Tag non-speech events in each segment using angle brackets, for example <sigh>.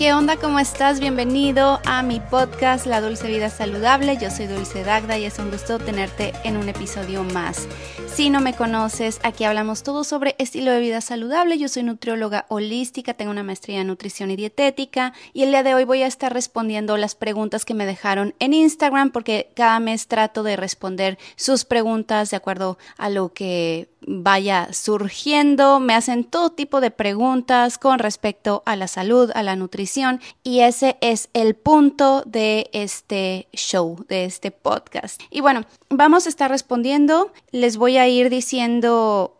¿Qué onda? ¿Cómo estás? Bienvenido a mi podcast La Dulce Vida Saludable. Yo soy Dulce Dagda y es un gusto tenerte en un episodio más. Si no me conoces, aquí hablamos todo sobre estilo de vida saludable. Yo soy nutrióloga holística, tengo una maestría en nutrición y dietética y el día de hoy voy a estar respondiendo las preguntas que me dejaron en Instagram porque cada mes trato de responder sus preguntas de acuerdo a lo que vaya surgiendo. Me hacen todo tipo de preguntas con respecto a la salud, a la nutrición y ese es el punto de este show, de este podcast. Y bueno, vamos a estar respondiendo. Les voy a ir diciendo,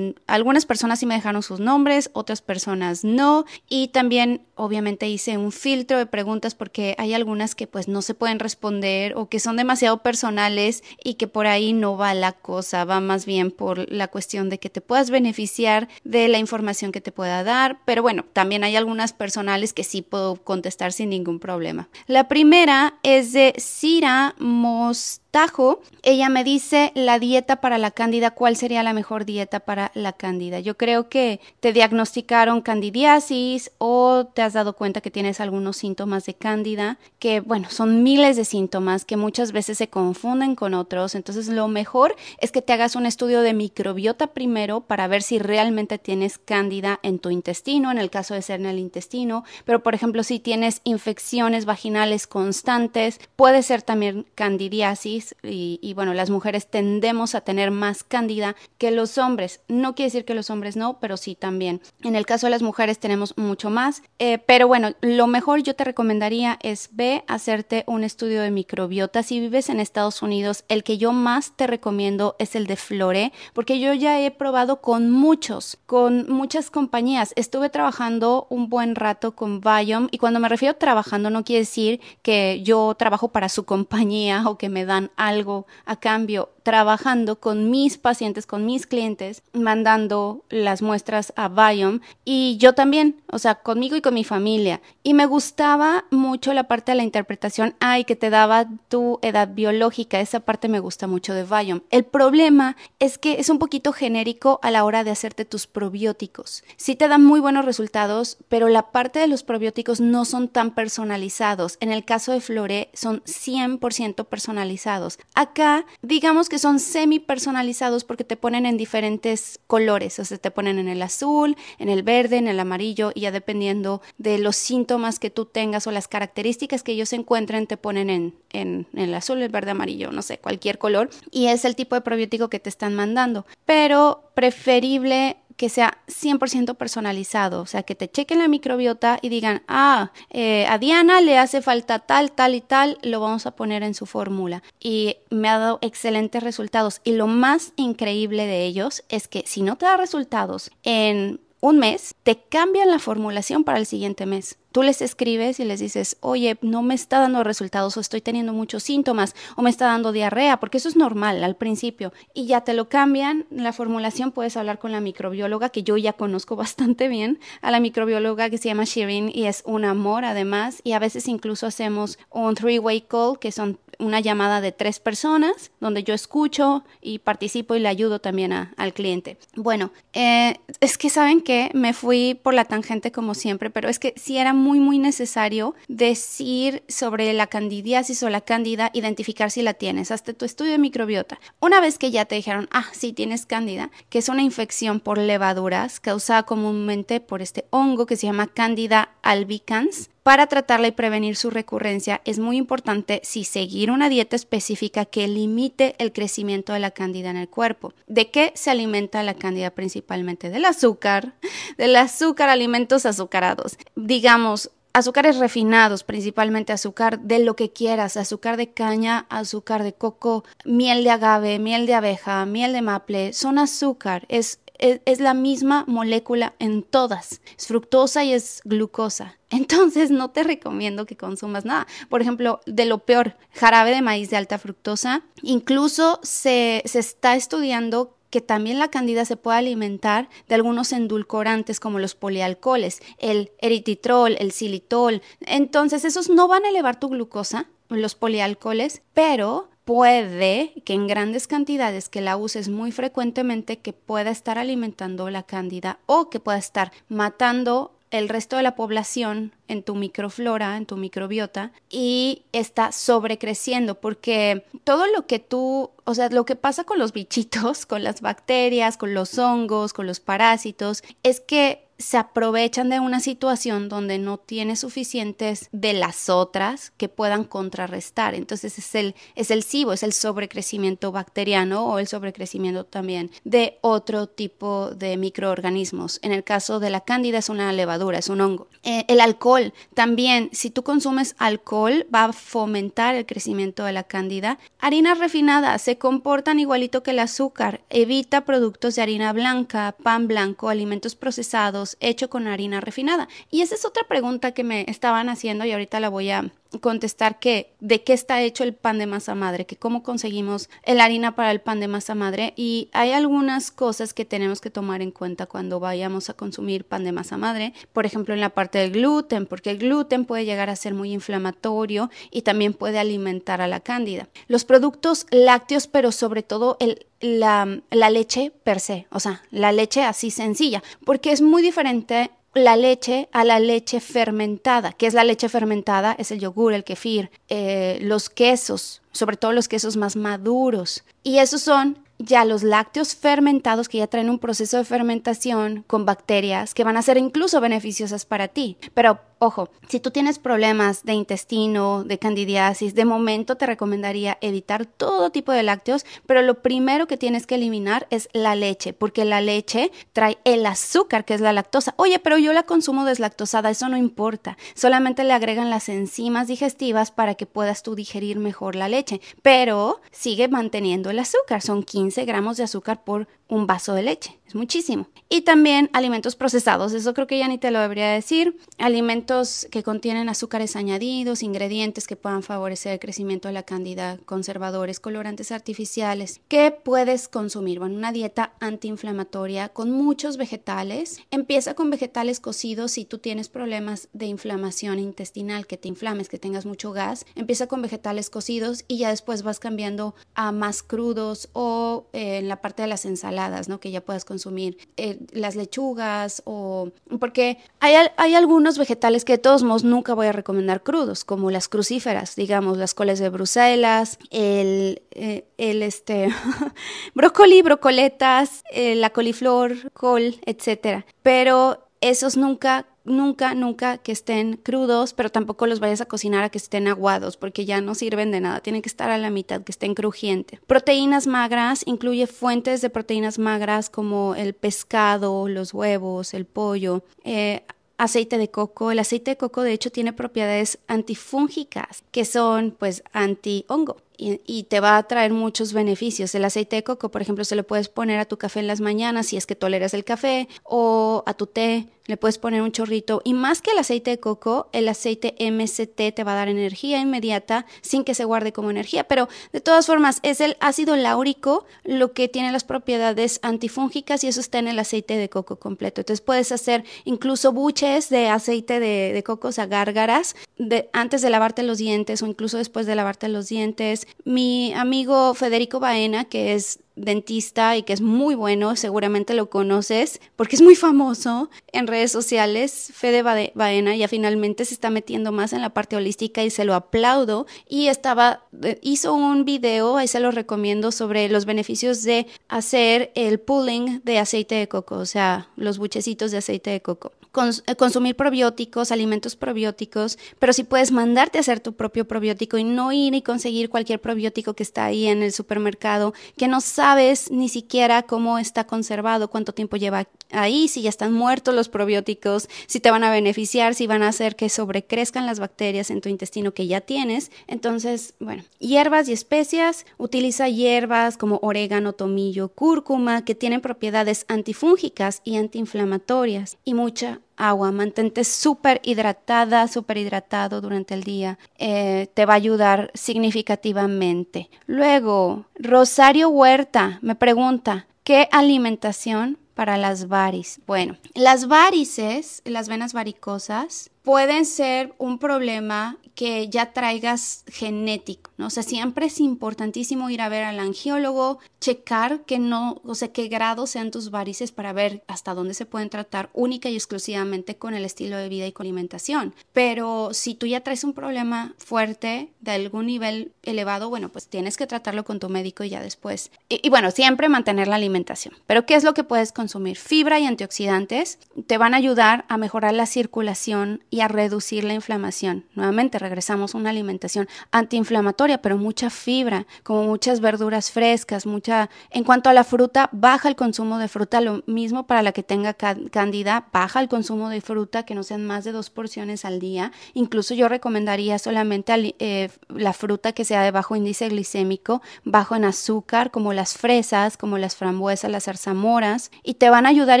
algunas personas sí me dejaron sus nombres, otras personas no. Y también, obviamente, hice un filtro de preguntas porque hay algunas que pues no se pueden responder o que son demasiado personales y que por ahí no va la cosa, va más bien por la cuestión de que te puedas beneficiar de la información que te pueda dar. Pero bueno, también hay algunas personales que sí puedo contestar sin ningún problema. La primera es de Cira Most Tajo, ella me dice la dieta para la cándida, ¿cuál sería la mejor dieta para la cándida? Yo creo que te diagnosticaron candidiasis o te has dado cuenta que tienes algunos síntomas de cándida, que bueno, son miles de síntomas que muchas veces se confunden con otros, entonces lo mejor es que te hagas un estudio de microbiota primero para ver si realmente tienes cándida en tu intestino, en el caso de ser en el intestino, pero por ejemplo si tienes infecciones vaginales constantes, puede ser también candidiasis y, bueno, las mujeres tendemos a tener más cándida que los hombres. No quiere decir que los hombres no, pero sí también. En el caso de las mujeres tenemos mucho más, eh, pero bueno, lo mejor yo te recomendaría es ve hacerte un estudio de microbiota. Si vives en Estados Unidos, el que yo más te recomiendo es el de Flore, porque yo ya he probado con muchos, con muchas compañías. Estuve trabajando un buen rato con Biome y cuando me refiero a trabajando no quiere decir que yo trabajo para su <laughs> compañía o que me dan algo a cambio trabajando con mis pacientes, con mis clientes, mandando las muestras a Biome y yo también, o sea, conmigo y con mi familia. Y me gustaba mucho la parte de la interpretación, ay, que te daba tu edad biológica, esa parte me gusta mucho de Biome. El problema es que es un poquito genérico a la hora de hacerte tus probióticos. Sí te dan muy buenos resultados, pero la parte de los probióticos no son tan personalizados. En el caso de Flore son 100% personalizados. Acá, digamos que son semi personalizados porque te ponen en diferentes colores, o sea, te ponen en el azul, en el verde, en el amarillo y ya dependiendo de los síntomas que tú tengas o las características que ellos encuentren, te ponen en, en, el azul, el verde, amarillo, no sé, cualquier color y es el tipo de probiótico que te están mandando. Pero preferible que sea 100% personalizado, o sea, que te chequen la microbiota y digan, ah, eh, a Diana le hace falta tal, tal y tal, lo vamos a poner en su fórmula. Y me ha dado excelentes resultados. Y lo más increíble de ellos es que si no te da resultados en un mes, te cambian la formulación para el siguiente mes. Tú les escribes y les dices, oye, no me está dando resultados o estoy teniendo muchos síntomas o me está dando diarrea, porque eso es normal al principio. Y ya te lo cambian, la formulación puedes hablar con la microbióloga, que yo ya conozco <laughs> bastante bien, a la microbióloga que se llama Shirin y es un amor además. Y a veces incluso hacemos un three-way call, que son una llamada de tres personas donde yo escucho y participo y le ayudo también al cliente. Bueno, eh, es que saben que me fui por la tangente como siempre, pero es que sí era muy necesario decir sobre la candidiasis o la cándida, identificar si la tienes, hasta tu estudio de microbiota. Una vez que ya te dijeron, ah, sí tienes cándida, que es una infección por levaduras causada comúnmente por este hongo que se llama Candida albicans, para tratarla y prevenir su recurrencia es muy importante si seguir una dieta específica que limite el crecimiento de la cándida en el cuerpo. ¿De qué se alimenta la cándida principalmente? Del azúcar, <laughs> del azúcar, alimentos azucarados. Digamos, azúcares refinados, principalmente azúcar de lo que quieras, azúcar de caña, azúcar de coco, miel de agave, miel de abeja, miel de maple, son azúcar, es es, la misma molécula en todas. Es fructosa y es glucosa. <laughs> Entonces no te recomiendo que consumas nada. Por ejemplo, de lo peor, jarabe de maíz de alta fructosa. Incluso se, se está estudiando que también la candida se puede alimentar de algunos endulcorantes como los polialcoholes, el erititrol, el xilitol. Entonces, esos no van a elevar tu glucosa, los polialcoholes, pero puede que en grandes cantidades que la uses muy frecuentemente que pueda estar alimentando la cándida o que pueda estar matando el resto de la población en tu microflora, en tu microbiota, y está sobrecreciendo, porque todo lo que tú, o sea, lo que pasa con los bichitos, <laughs> con las bacterias, con los hongos, con los parásitos, es que se aprovechan de una situación donde no tiene suficientes de las otras que puedan contrarrestar. Entonces es el, es el SIBO, es el sobrecrecimiento bacteriano o el sobrecrecimiento también de otro tipo de microorganismos. En el caso de la cándida es una levadura, es un hongo. Eh, el alcohol también, si tú consumes alcohol, va a fomentar el crecimiento de la cándida. Harinas refinadas se comportan igualito que el azúcar. Evita productos de harina blanca, pan blanco, alimentos procesados hecho con harina refinada. Y esa es otra pregunta que me estaban haciendo y ahorita la voy a contestar que de qué está hecho el pan de masa madre, que cómo conseguimos la harina para el pan de masa madre y hay algunas cosas que tenemos que tomar en cuenta cuando vayamos a consumir pan de masa madre, por ejemplo en la parte del gluten, porque el gluten puede llegar a ser muy inflamatorio y también puede alimentar a la cándida. Los productos lácteos, pero sobre todo el, la, la leche per se, o sea, la leche así sencilla, porque es muy diferente la leche a la leche fermentada. ¿Qué es la leche fermentada? Es el yogur, el kefir, eh, los quesos, sobre todo los quesos más maduros. Y esos son ya los lácteos fermentados que ya traen un proceso de fermentación con bacterias que van a ser incluso beneficiosas para ti. Pero ojo, si tú tienes problemas de intestino, de candidiasis, de momento te recomendaría evitar todo tipo de lácteos, pero lo primero que tienes que eliminar es la leche, porque la leche trae el azúcar, que es la lactosa. Oye, pero yo la consumo deslactosada, eso no importa. Solamente le agregan las enzimas digestivas para que puedas tú digerir mejor la leche, pero sigue manteniendo el azúcar, son 15 gramos de azúcar por un vaso de leche muchísimo. Y también alimentos procesados, eso creo que ya ni te lo debería decir. Alimentos que contienen azúcares añadidos, ingredientes que puedan favorecer el crecimiento de la cándida, conservadores, colorantes artificiales. ¿Qué puedes consumir? Bueno, una dieta antiinflamatoria con muchos vegetales. Empieza con vegetales cocidos si tú tienes problemas de inflamación intestinal, que te inflames, que tengas mucho gas. Empieza con vegetales cocidos y ya después vas cambiando a más crudos o eh, en la parte de las ensaladas, ¿no? Que ya puedas consumir consumir eh, las lechugas o porque hay, hay, algunos vegetales que de todos modos nunca voy a recomendar crudos, como las crucíferas, digamos, las coles de Bruselas, el, eh, el este, <laughs> brócoli, brocoletas, eh, la coliflor, col, etcétera. Pero esos nunca nunca, nunca que estén crudos, pero tampoco los vayas a cocinar a que estén aguados, porque ya no sirven de nada. Tienen que estar a la mitad, que estén crujientes. Proteínas magras incluye fuentes de proteínas magras como el pescado, los huevos, el pollo. Eh, aceite de coco. El aceite de coco de hecho tiene propiedades antifúngicas que son pues anti-hongo y, te va a traer muchos beneficios. El aceite de coco, por ejemplo, se lo puedes poner a tu café en las mañanas si es que toleras el café o a tu té le puedes poner un chorrito y más que el aceite de coco, el aceite MCT te va a dar energía inmediata sin que se guarde como energía, pero de todas formas es el ácido láurico lo que tiene las propiedades antifúngicas y eso está en el aceite de coco completo. Entonces puedes hacer incluso buches de aceite de, coco, o sea, gárgaras, de, antes de lavarte los dientes o incluso después de lavarte los dientes. Mi amigo Federico Baena, que es dentista y que es muy bueno, seguramente lo conoces porque es muy famoso en redes sociales, Fede Baena ya finalmente se está metiendo más en la parte holística y se lo aplaudo y estaba hizo un video, ahí se lo recomiendo sobre los beneficios de hacer el pulling de aceite de coco, o sea, los buchecitos de aceite de coco. Eh, consumir probióticos, alimentos probióticos, pero si puedes mandarte a hacer tu propio probiótico y no ir y conseguir cualquier probiótico que está ahí en el supermercado, que no sabes ni siquiera cómo está conservado, cuánto tiempo lleva ahí, si ya están muertos los probióticos, si te van a beneficiar, si van a hacer que sobrecrezcan las bacterias en tu intestino que ya tienes. Entonces, bueno, hierbas y especias, utiliza hierbas como orégano, tomillo, cúrcuma, que tienen propiedades antifúngicas y antiinflamatorias y mucha agua, mantente súper hidratada, súper hidratado durante el día, eh, te va a ayudar significativamente. Luego, Rosario Huerta me pregunta, ¿Qué alimentación para las varices? Bueno, las varices, las venas varicosas, pueden ser un problema que ya traigas genético, ¿no? O sea, siempre es importantísimo ir a ver al angiólogo, checar que no, o sea, qué grado sean tus varices para ver hasta dónde se pueden tratar única y exclusivamente con el estilo de vida y con alimentación. Pero si tú ya traes un problema fuerte de algún nivel elevado, bueno, pues tienes que tratarlo con tu médico y ya después. Y, y bueno, siempre mantener la alimentación. Pero ¿qué es lo que puedes consumir? Fibra y antioxidantes te van a ayudar a mejorar la circulación y a reducir la inflamación. Nuevamente, regresamos una alimentación antiinflamatoria, pero mucha fibra, como muchas verduras frescas, mucha... En cuanto a la fruta, baja el consumo de fruta, lo mismo para la que tenga cándida, baja el consumo de fruta, que no sean más de dos porciones al día. Incluso yo recomendaría solamente eh, la fruta que sea de bajo índice glicémico, bajo en azúcar, como las fresas, como las frambuesas, las zarzamoras, y te van a ayudar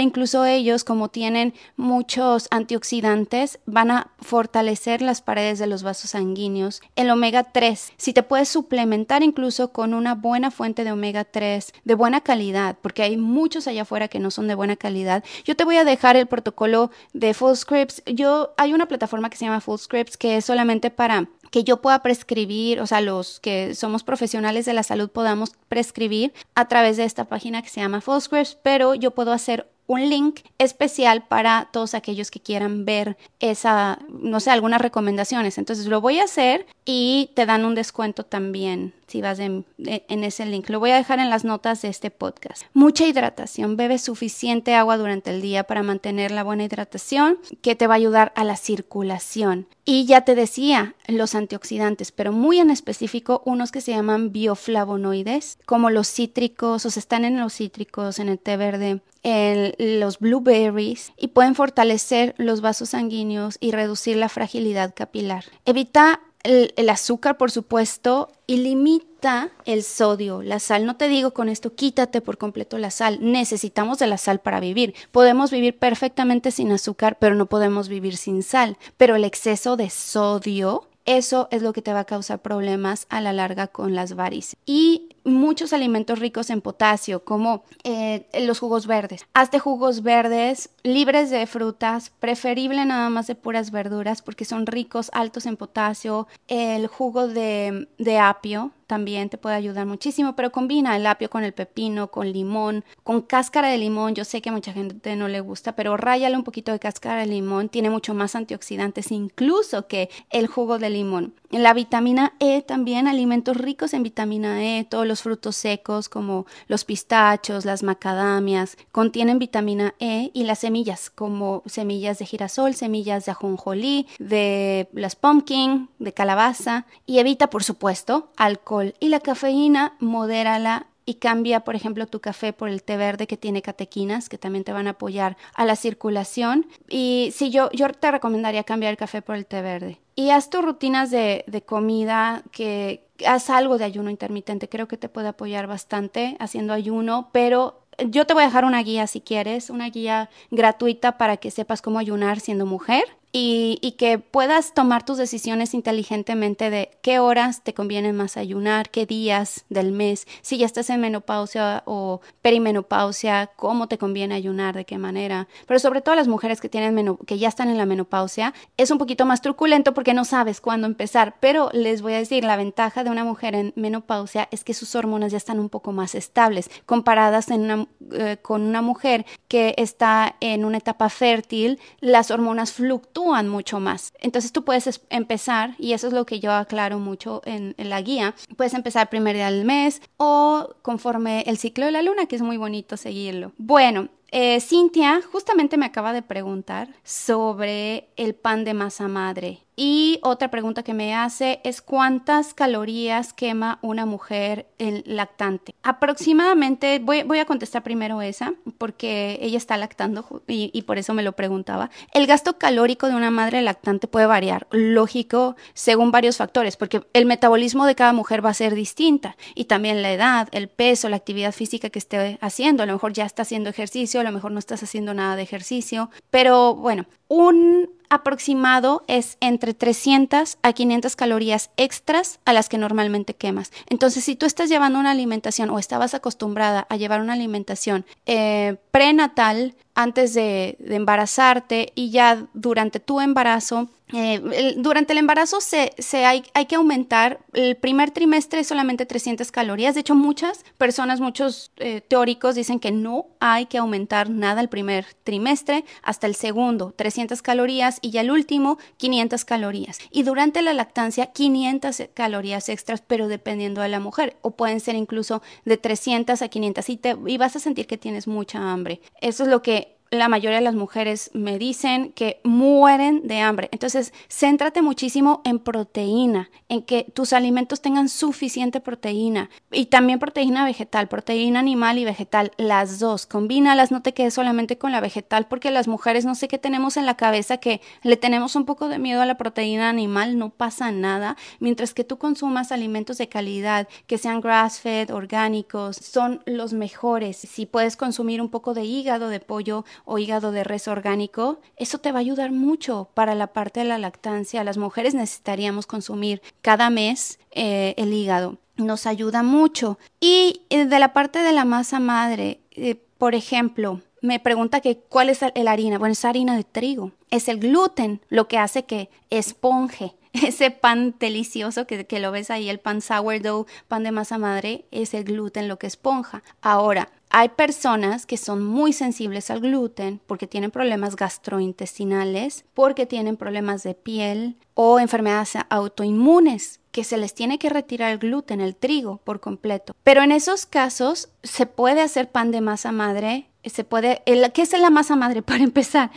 incluso ellos, como tienen muchos antioxidantes, van a fortalecer las paredes de los vasos sanguíneos. El omega 3, si te puedes suplementar incluso con una buena fuente de omega 3 de buena calidad, porque hay muchos allá afuera que no son de buena calidad. Yo te voy a dejar el protocolo de Fullscripts. Yo hay una plataforma que se llama Fullscripts que es solamente para que yo pueda prescribir, o sea, los que somos profesionales de la salud podamos prescribir a través de esta página que se llama Fullscripts, pero yo puedo hacer un link especial para todos aquellos que quieran ver esa, no sé, algunas recomendaciones. Entonces lo voy a hacer y te dan un descuento también si vas en, ese link. Lo voy a dejar en las notas de este podcast. Mucha hidratación. Bebe suficiente agua durante el día para mantener la buena hidratación que te va a ayudar a la circulación. Y ya te decía, los antioxidantes, pero muy en específico unos que se llaman bioflavonoides, como los cítricos, o sea, están en los cítricos, en el té verde, en los blueberries y pueden fortalecer los vasos sanguíneos y reducir la fragilidad capilar. Evita el, azúcar, por supuesto, y limita el sodio, la sal. No te digo con esto, quítate por completo la sal. Necesitamos de la sal para vivir. Podemos vivir perfectamente sin azúcar, pero no podemos vivir sin sal. Pero el exceso de sodio eso es lo que te va a causar problemas a la larga con las varices. Y muchos alimentos ricos en potasio, como eh, los jugos verdes. Hazte jugos verdes libres de frutas, preferible nada más de puras verduras porque son ricos, altos en potasio. El jugo de, de apio también te puede ayudar muchísimo, pero combina el apio con el pepino, con limón, con cáscara de limón. Yo sé que a mucha gente no le gusta, pero ráyale un poquito de cáscara de limón, tiene mucho más antioxidantes incluso que el jugo de limón. La vitamina E también, alimentos ricos en vitamina E, todos los frutos secos como los pistachos, las macadamias, contienen vitamina E y las semillas como semillas de girasol, semillas de ajonjolí, de las pumpkin, de calabaza y evita por supuesto alcohol y la cafeína, modérala y cambia, por ejemplo, tu café por el té verde que tiene catequinas, que también te van a apoyar a la circulación. Y sí, yo, yo te recomendaría cambiar el café por el té verde. Y haz tus rutinas de, de comida, que haz algo de ayuno intermitente. Creo que te puede apoyar bastante haciendo ayuno, pero yo te voy a dejar una guía si quieres, una guía gratuita para que sepas cómo ayunar siendo mujer y, que puedas tomar tus decisiones inteligentemente de qué horas te conviene más ayunar, qué días del mes, si ya estás en menopausia o perimenopausia, cómo te conviene ayunar, de qué manera. Pero sobre todo las mujeres que, tienen que ya están en la menopausia, es un poquito más truculento porque no sabes cuándo empezar. Pero les voy a decir, la ventaja de una mujer en menopausia es que sus hormonas ya están un poco más estables comparadas eh, con una mujer que está en una etapa fértil, las hormonas fluctúan mucho más. Entonces tú puedes empezar, y eso es lo que yo aclaro mucho en, la guía, puedes empezar primer día del mes o conforme el ciclo de la luna, que es muy bonito seguirlo. Bueno, eh, Cintia justamente me acaba de preguntar sobre el pan de masa madre. Y otra pregunta que me hace es cuántas calorías quema una mujer en lactante. Aproximadamente, voy, voy a contestar primero esa, porque ella está lactando y, y, por eso me lo preguntaba. El gasto calórico de una madre lactante puede variar, lógico, según varios factores, porque el metabolismo de cada mujer va a ser distinta y también la edad, el peso, la actividad física que esté haciendo. A lo mejor ya está haciendo ejercicio, a lo mejor no estás haciendo nada de ejercicio, pero bueno, un aproximado es entre 300 a 500 calorías extras a las que normalmente quemas. Entonces, si tú estás llevando una alimentación o estabas acostumbrada a llevar una alimentación eh, prenatal, antes de, embarazarte y ya durante tu embarazo. Eh, durante el embarazo se, se hay, hay, que aumentar, el primer trimestre solamente 300 calorías. De hecho, muchas personas, muchos eh, teóricos dicen que no hay que aumentar nada el primer trimestre hasta el segundo, 300 calorías y ya el último, 500 calorías. Y durante la lactancia, 500 calorías extras, pero dependiendo de la mujer. O pueden ser incluso de 300 a 500 y, te, y vas a sentir que tienes mucha hambre. Eso es lo que la mayoría de las mujeres me dicen que mueren de hambre. Entonces, céntrate muchísimo en proteína, en que tus alimentos tengan suficiente proteína y también proteína vegetal, proteína animal y vegetal, las dos. Combínalas, no te quedes solamente con la vegetal porque las mujeres no sé qué tenemos en la cabeza que le tenemos un poco de miedo a la proteína animal, no pasa nada, mientras que tú consumas alimentos de calidad, que sean grass-fed, orgánicos, son los mejores. Si puedes consumir un poco de hígado de pollo o hígado de res orgánico, eso te va a ayudar mucho para la parte de la lactancia. Las mujeres necesitaríamos consumir cada mes eh, el hígado. Nos ayuda mucho. Y eh, de la parte de la masa madre, eh, por ejemplo, me pregunta que cuál es la harina. Bueno, es harina de trigo. Es el gluten lo que hace que esponje <laughs> ese pan delicioso que, que, lo ves ahí, el pan sourdough, pan de masa madre, es el gluten lo que esponja. Ahora, hay personas que son muy sensibles al gluten porque tienen problemas gastrointestinales, porque tienen problemas de piel o enfermedades autoinmunes que se les tiene que retirar el gluten, el trigo por completo. Pero en esos casos se puede hacer pan de masa madre se puede, ¿qué es la masa madre? <laughs> Para empezar,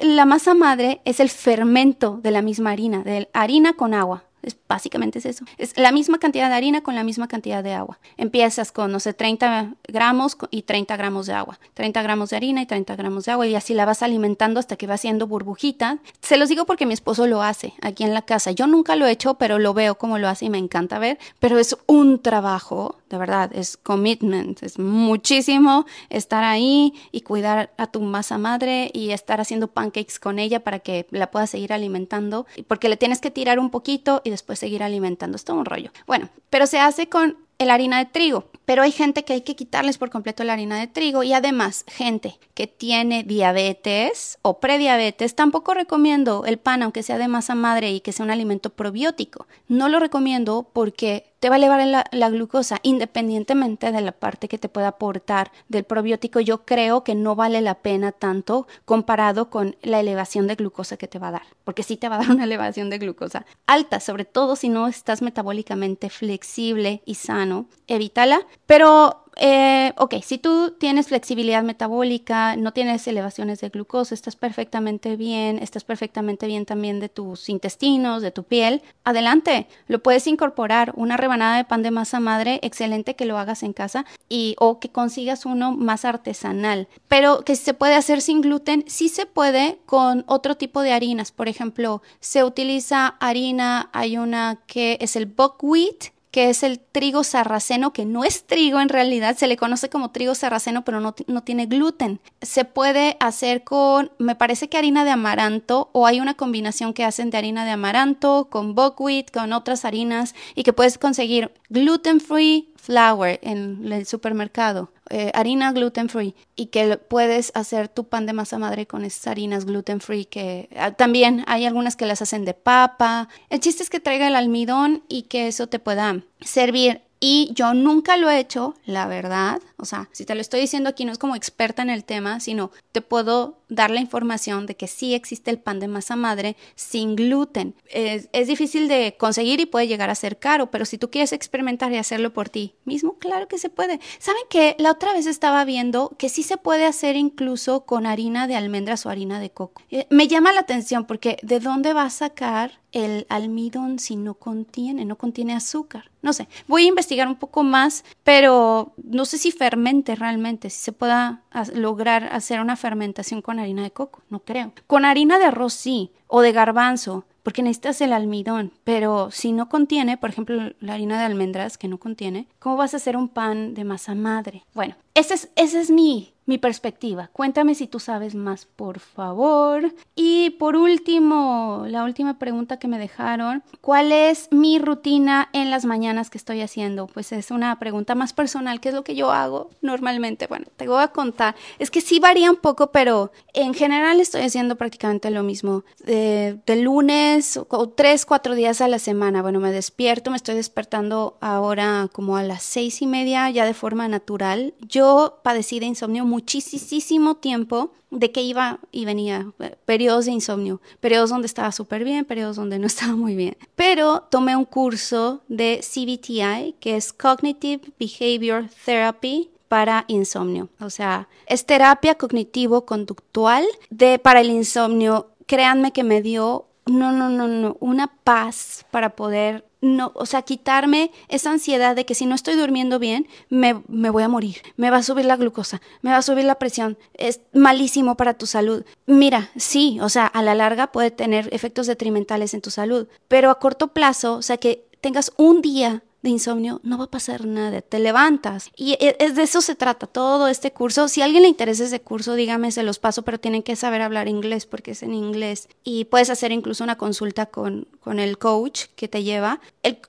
la masa madre es el fermento de la misma harina, de harina con agua. Es, básicamente es eso. Es la misma cantidad de harina con la misma cantidad de agua. Empiezas con, no sé, 30 gramos y 30 gramos de agua. 30 gramos de harina y 30 gramos de agua y así la vas alimentando hasta que va haciendo burbujita. Se los digo porque mi esposo lo hace aquí en la casa. Yo nunca lo he hecho, pero lo veo como lo hace y me encanta ver. Pero es un trabajo, de verdad, es commitment. Es muchísimo estar ahí y cuidar a tu masa madre y estar haciendo pancakes con ella para que la puedas seguir alimentando. Porque le tienes que tirar un poquito y después seguir alimentando. Es todo un rollo. Bueno, pero se hace con el harina de trigo. Pero hay gente que hay que quitarles por completo la harina de trigo y además gente que tiene diabetes o prediabetes, tampoco recomiendo el pan aunque sea de masa madre y que sea un alimento probiótico. No lo recomiendo porque te va a elevar la, glucosa independientemente de la parte que te pueda aportar del probiótico. Yo creo que no vale la pena tanto comparado con la elevación de glucosa que te va a dar, porque sí te va a dar <laughs> una elevación de glucosa alta, sobre todo si no estás metabólicamente flexible y sano. Evítala, pero eh, ok, si tú tienes flexibilidad metabólica, no tienes elevaciones de glucosa, estás perfectamente bien, estás perfectamente bien también de tus intestinos, de tu piel, adelante, lo puedes incorporar. Una rebanada de pan de masa madre, excelente que lo hagas en casa y o que consigas uno más artesanal. Pero que se puede hacer sin gluten, sí se puede con otro tipo de harinas. Por ejemplo, se utiliza harina, hay una que es el buckwheat, que es el trigo sarraceno, que no es trigo en realidad, se le conoce como trigo sarraceno, pero no, no, tiene gluten. Se puede hacer con, me parece que harina de amaranto, o hay una combinación que hacen de harina de amaranto, con buckwheat, con otras harinas, y que puedes conseguir gluten free flour en el supermercado, eh, harina gluten free, y que puedes hacer tu pan de masa madre con esas harinas gluten free, que ah, también hay algunas que las hacen de papa. El chiste es que traiga el almidón y que eso te pueda servir y yo nunca lo he hecho, la verdad. O sea, si te lo estoy diciendo aquí no es como experta en el tema, sino te puedo dar la información de que sí existe el pan de masa madre sin gluten. Es, difícil de conseguir y puede llegar a ser caro, pero si tú quieres experimentar y hacerlo por ti mismo, claro que se puede. ¿Saben que La otra vez estaba viendo que sí se puede hacer incluso con harina de almendras o harina de coco. Eh, me llama la atención porque ¿de dónde va a sacar el almidón si no contiene, no contiene azúcar? No sé, voy a investigar un poco más, pero no sé si fermente realmente, si se pueda lograr hacer una fermentación con harina de coco, no creo. Con harina de arroz sí, o de garbanzo, porque necesitas el almidón, pero si no contiene, por ejemplo, la harina de almendras que no contiene, ¿cómo vas a hacer un pan de masa madre? Bueno, ese es, es mi mi perspectiva. Cuéntame si tú sabes más, por favor. Y por último, la última pregunta que me dejaron, ¿cuál es mi rutina en las mañanas que estoy haciendo? Pues es una pregunta más personal, ¿qué es lo que yo hago normalmente? Bueno, te voy a contar. Es que sí varía un poco, pero en general estoy haciendo prácticamente lo mismo. De, de lunes o tres, cuatro días a la semana. Bueno, me despierto, me estoy despertando ahora como a las seis y media ya de forma natural. Yo padecí de insomnio muchísimo tiempo de que iba y venía, eh, periodos de insomnio, periodos donde estaba súper bien, periodos donde no <laughs> estaba muy bien. Pero tomé un curso de CBTI, que es Cognitive Behavior Therapy, para insomnio. O sea, es terapia cognitivo-conductual de para el insomnio. Créanme que me dio no, no, no, no, una paz para poder no, o sea, quitarme esa ansiedad de que si no estoy durmiendo bien, me, me, voy a morir, me va a subir la glucosa, me va a subir la presión, es malísimo para tu salud. Mira, sí, o sea, a la larga puede tener efectos detrimentales en tu salud, pero a corto plazo, o sea, que tengas un día insomnio, no va a pasar nada, te levantas. Y e, es de eso se trata todo este curso. Si a alguien le interesa ese curso, dígame, se los paso, pero tienen que saber hablar inglés porque es en inglés. Y puedes hacer incluso una consulta con, con el coach que te lleva.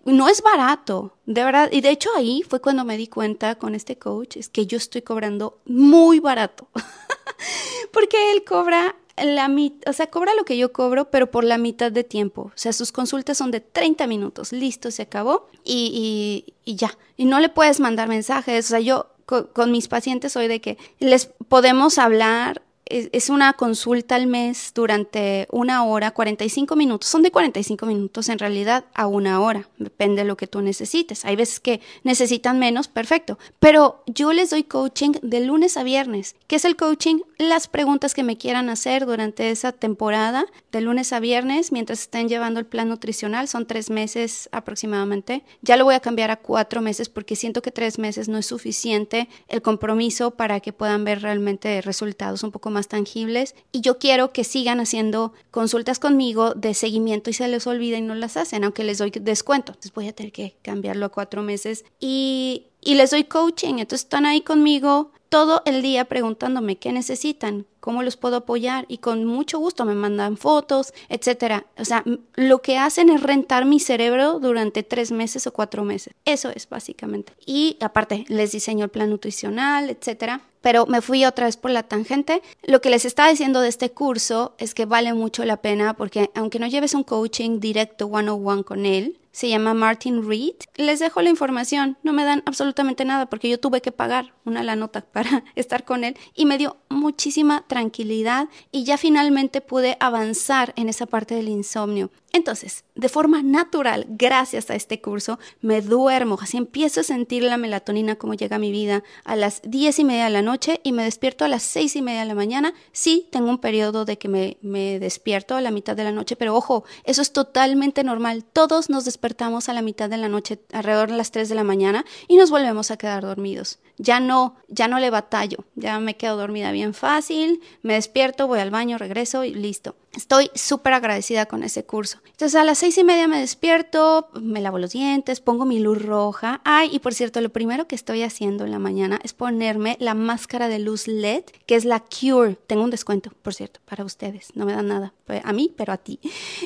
No es barato, de verdad. Y de hecho ahí fue cuando me di cuenta con este coach, es que yo estoy cobrando muy barato. <laughs> porque él cobra la o sea, cobra lo que yo cobro, pero por la mitad de tiempo. O sea, sus consultas son de 30 minutos, listo, se acabó y, y, ya. Y no le puedes mandar mensajes. O sea, yo con, con, mis pacientes soy de que les podemos hablar es, una consulta al mes durante una hora, 45 minutos. Son de 45 minutos en realidad a una hora. Depende de lo que tú necesites. Hay veces que necesitan menos, perfecto. Pero yo les doy coaching de lunes a viernes. ¿Qué es el coaching? Las preguntas que me quieran hacer durante esa temporada, de lunes a viernes, mientras estén llevando el plan nutricional. Son tres meses aproximadamente. Ya lo voy a cambiar a cuatro meses porque siento que tres meses no es suficiente el compromiso para que puedan ver realmente resultados un poco más tangibles y yo quiero que sigan haciendo consultas conmigo de seguimiento y se les olvida y no las hacen, aunque les doy descuento. Entonces voy a tener que cambiarlo a cuatro meses y, y les doy coaching. Entonces están ahí conmigo todo el día preguntándome qué necesitan, cómo los puedo apoyar y con mucho gusto me mandan fotos, etcétera. O sea, lo que hacen es rentar mi cerebro durante tres meses o cuatro meses. Eso es básicamente. Y aparte les diseño el plan nutricional, etcétera. Pero me fui otra vez por la tangente. Lo que les estaba diciendo de este curso es que vale mucho la pena porque aunque no lleves un coaching directo one on one con él, se llama Martin Reed. Les dejo la información, no me dan absolutamente nada porque yo tuve que pagar una la nota <laughs> para estar con él y me dio muchísima tranquilidad y ya finalmente pude avanzar en esa parte del insomnio. Entonces, de forma natural, gracias a este curso, me duermo, así empiezo a sentir la melatonina como llega a mi vida a las diez y media de la noche y me despierto a las seis y media de la mañana. Sí, tengo un periodo de que me, me despierto a la mitad de la noche, pero ojo, eso es totalmente normal. Todos nos despertamos a la mitad de la noche, alrededor de las tres de la mañana, y nos volvemos a quedar dormidos. Ya no, ya no le batallo, ya me quedo dormida bien fácil, me despierto, voy al baño, regreso y listo. Estoy súper agradecida con ese curso. Entonces a las seis y media me despierto, me lavo los dientes, pongo mi luz roja. Ay, y por cierto, lo primero que estoy haciendo en la mañana es ponerme la máscara de luz LED, que es la Cure. Tengo un descuento, por cierto, para ustedes. No me dan nada a mí, pero a ti.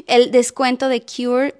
El descuento de Cure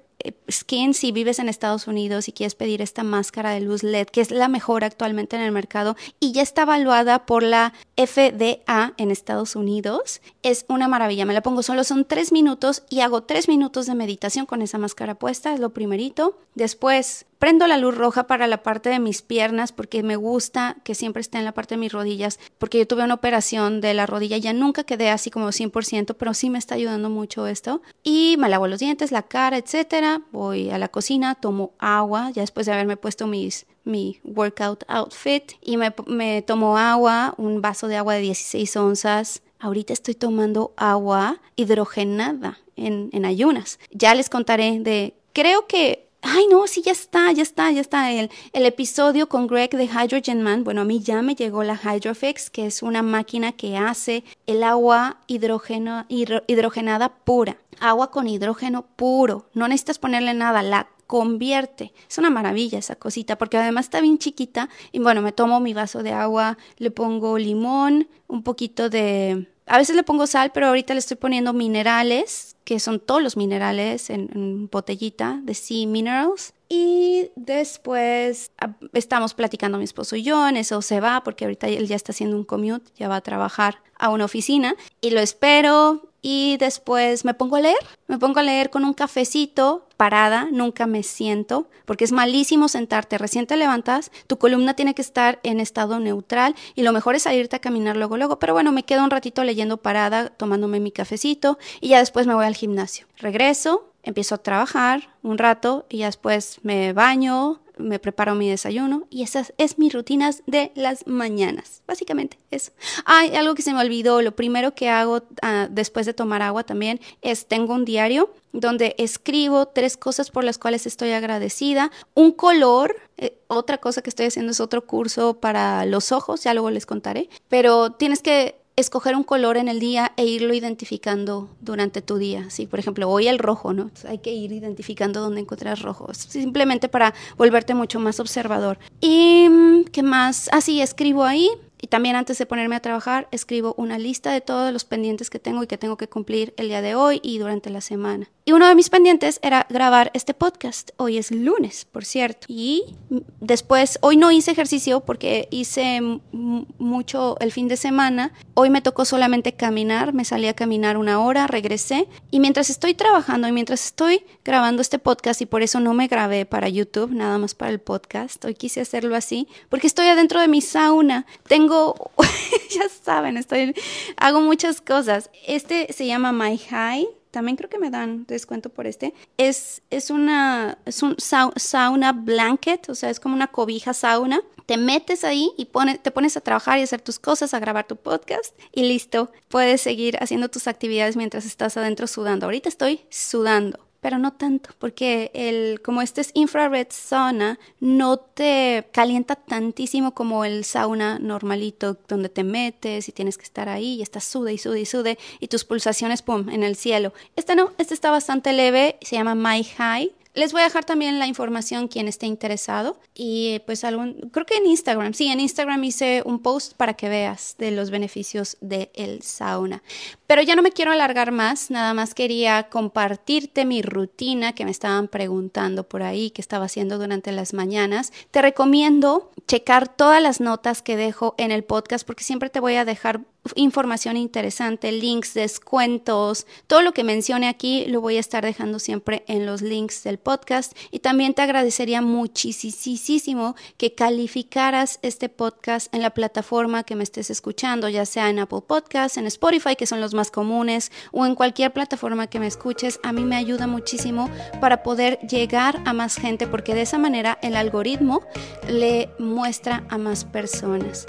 Skin, si vives en Estados Unidos y quieres pedir esta máscara de luz LED, que es la mejor actualmente en el mercado y ya está evaluada por la FDA en Estados Unidos, es una maravilla. Me la pongo solo, son tres minutos y hago tres minutos de meditación con esa máscara puesta, es lo primerito. Después Prendo la luz roja para la parte de mis piernas porque me gusta que siempre esté en la parte de mis rodillas, porque yo tuve una operación de la rodilla, ya nunca quedé así como 100%, pero sí me está ayudando mucho esto. Y me lavo los dientes, la cara, etcétera. Voy a la cocina, tomo agua, ya después de haberme puesto mis mi workout outfit y me, me tomo agua, un vaso de agua de 16 onzas. Ahorita estoy tomando agua hidrogenada en, en ayunas. Ya les contaré de, creo que Ay, no, sí, ya está, ya está, ya está. El, el episodio con Greg de Hydrogen Man, bueno, a mí ya me llegó la Hydrofix, que es una máquina que hace el agua hidrógeno, hidrogenada pura. Agua con hidrógeno puro. No necesitas ponerle nada. La convierte. Es una maravilla esa cosita, porque además está bien chiquita. Y bueno, me tomo mi vaso de agua, le pongo limón, un poquito de... A veces le pongo sal, pero ahorita le estoy poniendo minerales, que son todos los minerales en, botellita de Sea Minerals. Y después ah, estamos platicando mi esposo y yo, en eso se va, porque ahorita él ya está haciendo un commute, ya va a trabajar a una oficina, y lo espero, y después me pongo a leer, me pongo a leer con un cafecito parada, nunca me siento, porque es malísimo sentarte, recién te levantas, tu columna tiene que estar en estado neutral y lo mejor es salirte a caminar luego, luego, pero bueno, me quedo un ratito leyendo parada, tomándome mi cafecito y ya después me voy al gimnasio. Regreso, empiezo a trabajar un rato y ya después me baño, me preparo mi desayuno y esa es mi rutina de las mañanas, básicamente eso. Hay algo que se me olvidó, lo primero que hago ah, después de tomar agua también es tengo un diario donde escribo tres cosas por las cuales estoy agradecida, un color, eh, otra cosa que estoy haciendo es otro curso para los ojos, ya luego les contaré, pero tienes que escoger un color en el día e irlo identificando durante tu día. Sí, por ejemplo, hoy el rojo, ¿no? hay que ir identificando dónde encontrar rojo, simplemente para volverte mucho más observador. ¿Y mm, qué más? Así, ah, escribo ahí. Y también antes de ponerme a trabajar, escribo una lista de todos los pendientes que tengo y que tengo que cumplir el día de hoy y durante la semana. Y uno de mis pendientes era grabar este podcast. Hoy es lunes, por cierto. Y después, hoy no hice ejercicio porque hice mucho el fin de semana. Hoy me tocó solamente caminar. Me salí a caminar una hora, regresé. Y mientras estoy trabajando y mientras estoy grabando este podcast, y por eso no me grabé para YouTube, nada más para el podcast. Hoy quise hacerlo así porque estoy adentro de mi sauna. Tengo, <laughs> ya saben, estoy, hago muchas cosas. Este se llama My High también creo que me dan descuento por este, es, es, una, es un sauna blanket, o sea, es como una cobija sauna. Te metes ahí y te pones a trabajar y hacer tus cosas, a grabar tu podcast y listo. Puedes seguir haciendo tus actividades mientras estás adentro sudando. Ahorita estoy sudando pero no tanto, porque el, como este es infrared sauna, no te calienta tantísimo como el sauna normalito, donde te metes y tienes que estar ahí y estás sude y sude y sude y tus pulsaciones, pum, en el cielo. Este no, este está bastante leve, se llama My High les voy a dejar también la información quien esté interesado y pues algún, creo que en Instagram, sí, en Instagram hice un post para que veas de los beneficios del el sauna. Pero ya no me quiero alargar más, nada más quería compartirte mi rutina que me estaban preguntando por ahí, que estaba haciendo durante las mañanas. Te recomiendo checar todas las notas que dejo en el podcast porque siempre te voy a dejar información interesante, links, descuentos, todo lo que mencione aquí lo voy a estar dejando siempre en los links del podcast y también te agradecería muchísimo que calificaras este podcast en la plataforma que me estés escuchando, ya sea en Apple Podcasts, en Spotify, que son los más comunes, o en cualquier plataforma que me escuches. A mí me ayuda muchísimo para poder llegar a más gente porque de esa manera el algoritmo le muestra a más personas.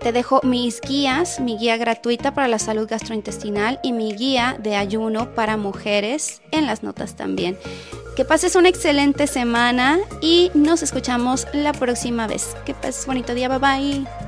Te dejo mis guías, mi guía gratuita para la salud gastrointestinal y mi guía de ayuno para mujeres en las notas también. Que pases una excelente semana y nos escuchamos la próxima vez. Que pases bonito día, bye bye.